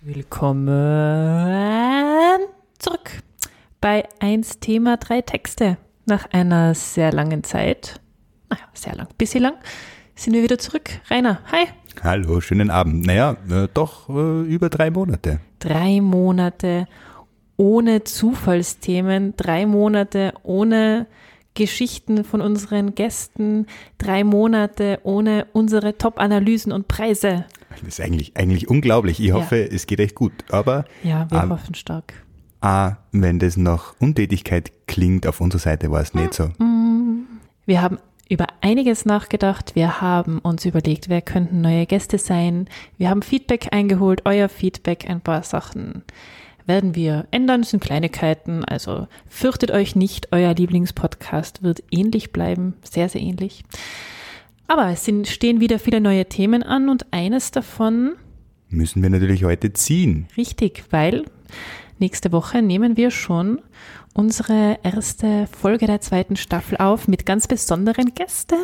Willkommen zurück bei 1 Thema 3 Texte. Nach einer sehr langen Zeit, naja, sehr lang, bisschen lang, sind wir wieder zurück. Rainer, hi. Hallo, schönen Abend. Naja, äh, doch äh, über drei Monate. Drei Monate ohne Zufallsthemen, drei Monate ohne Geschichten von unseren Gästen, drei Monate ohne unsere Top-Analysen und Preise. Das ist eigentlich, eigentlich unglaublich. Ich hoffe, Ja. es geht echt gut. Aber Ja, wir Ah. hoffen stark. ah, wenn das nach Untätigkeit klingt, auf unserer Seite war es nicht so. Wir haben über einiges nachgedacht. Wir haben uns überlegt, wer könnten neue Gäste sein. Wir haben Feedback eingeholt, euer Feedback, ein paar Sachen werden wir ändern. Das sind Kleinigkeiten, also fürchtet euch nicht, euer Lieblingspodcast wird ähnlich bleiben, sehr, sehr ähnlich. Aber es sind, stehen wieder viele neue Themen an und eines davon Müssen wir natürlich heute ziehen. richtig, weil nächste Woche nehmen wir schon unsere erste Folge der zweiten Staffel auf mit ganz besonderen Gästen.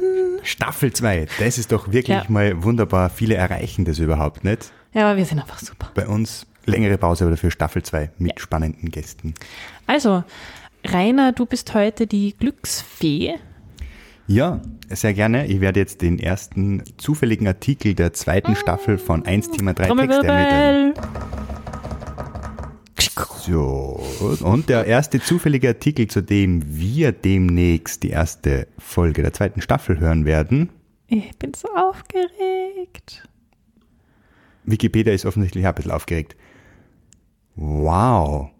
Staffel 2, das ist doch wirklich Ja. mal wunderbar. Viele erreichen das überhaupt nicht. Ja, aber wir sind einfach super. Bei uns längere Pause, aber dafür Staffel 2 mit spannenden Gästen. Also, Rainer, du bist heute die Glücksfee. Ja, sehr gerne. Ich werde jetzt den ersten zufälligen Artikel der zweiten Staffel von 1 Thema 3 Texte ermitteln. So, und der erste zufällige Artikel, zu dem wir demnächst die erste Folge der zweiten Staffel hören werden. Ich bin so aufgeregt. Wikipedia ist offensichtlich auch ein bisschen aufgeregt. Wow.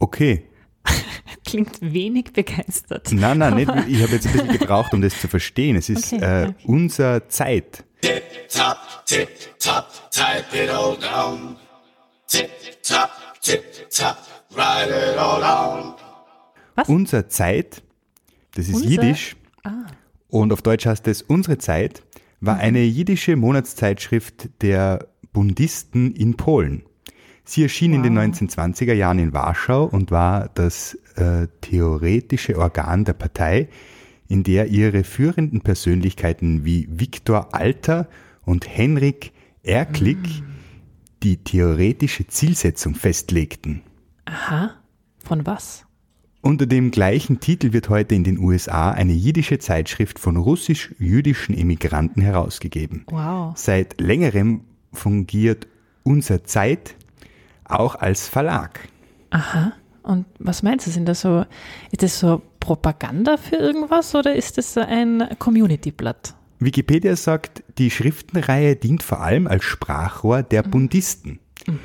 Okay. Klingt wenig begeistert. Nein, nein, nicht, ich habe jetzt ein bisschen gebraucht, um das zu verstehen. Es ist Okay, äh, okay. unser Zeit. Tip top, tip top, type it all down. Tip tip top, write it all down. Unser Zeit, das ist Unser- Jiddisch Ah. und auf Deutsch heißt es Unsere Zeit, war eine jiddische Monatszeitschrift der Bundisten in Polen. Sie erschien in den 1920er Jahren in Warschau und war das äh, theoretische Organ der Partei, in der ihre führenden Persönlichkeiten wie Viktor Alter und Henrik Erklick die theoretische Zielsetzung festlegten. Aha. Von was? Unter dem gleichen Titel wird heute in den USA eine jiddische Zeitschrift von russisch-jüdischen Emigranten herausgegeben. Wow. Seit längerem fungiert Unser Zeit auch als Verlag. Aha. Und was meinst du? Sind das so, ist das so Propaganda für irgendwas oder ist das so ein Community-Blatt? Wikipedia sagt, die Schriftenreihe dient vor allem als Sprachrohr der Bundisten.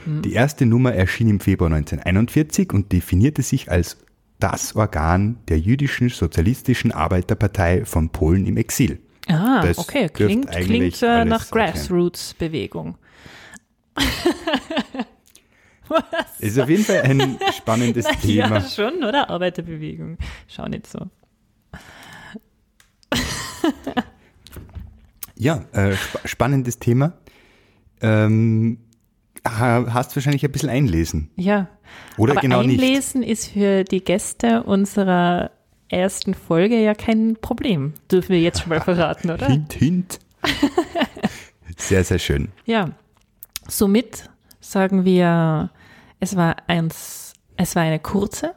Die erste Nummer erschien im Februar 1941 und definierte sich als das Organ der jüdischen sozialistischen Arbeiterpartei von Polen im Exil. Ah, Das okay. Klingt, klingt äh, nach. Grassroots-Bewegung. Es ist auf jeden Fall ein spannendes Thema. Ja, schon, oder? Arbeiterbewegung. Schau nicht so. Ja, äh, sp spannendes Thema. Ähm, ha- hast wahrscheinlich ein bisschen einlesen. Ja. Oder Aber genau nicht. einlesen ist für die Gäste unserer ersten Folge ja kein Problem. Dürfen wir jetzt schon mal verraten, oder? Hint, hint. Sehr, sehr schön. Ja. Somit sagen wir, es war eins, es war eine kurze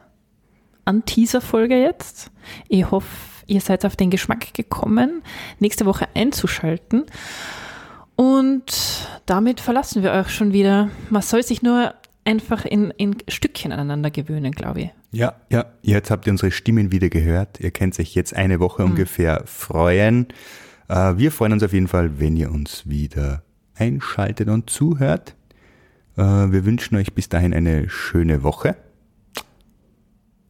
An-Teaser-Folge jetzt. Ich hoffe, ihr seid auf den Geschmack gekommen, nächste Woche einzuschalten. Und damit verlassen wir euch schon wieder. Man soll sich nur einfach in, in Stückchen aneinander gewöhnen, glaube ich. Ja, ja, jetzt habt ihr unsere Stimmen wieder gehört. Ihr könnt euch jetzt eine Woche ungefähr freuen. Äh, wir freuen uns auf jeden Fall, wenn ihr uns wieder einschaltet und zuhört. Äh, wir wünschen euch bis dahin eine schöne Woche.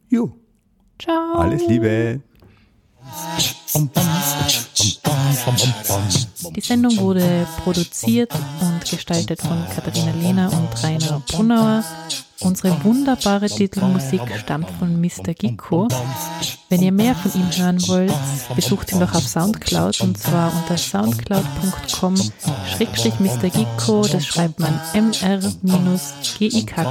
Jo, Ciao. alles Liebe. Die Sendung wurde produziert und gestaltet von Katharina Lehner und Rainer Brunauer. Unsere wunderbare Titelmusik stammt von Mr. Gikko. Wenn ihr mehr von ihm hören wollt, besucht ihn doch auf Soundcloud und zwar unter soundcloud.com schrägstrich Mr. Gikko, das schreibt man mr-gikko.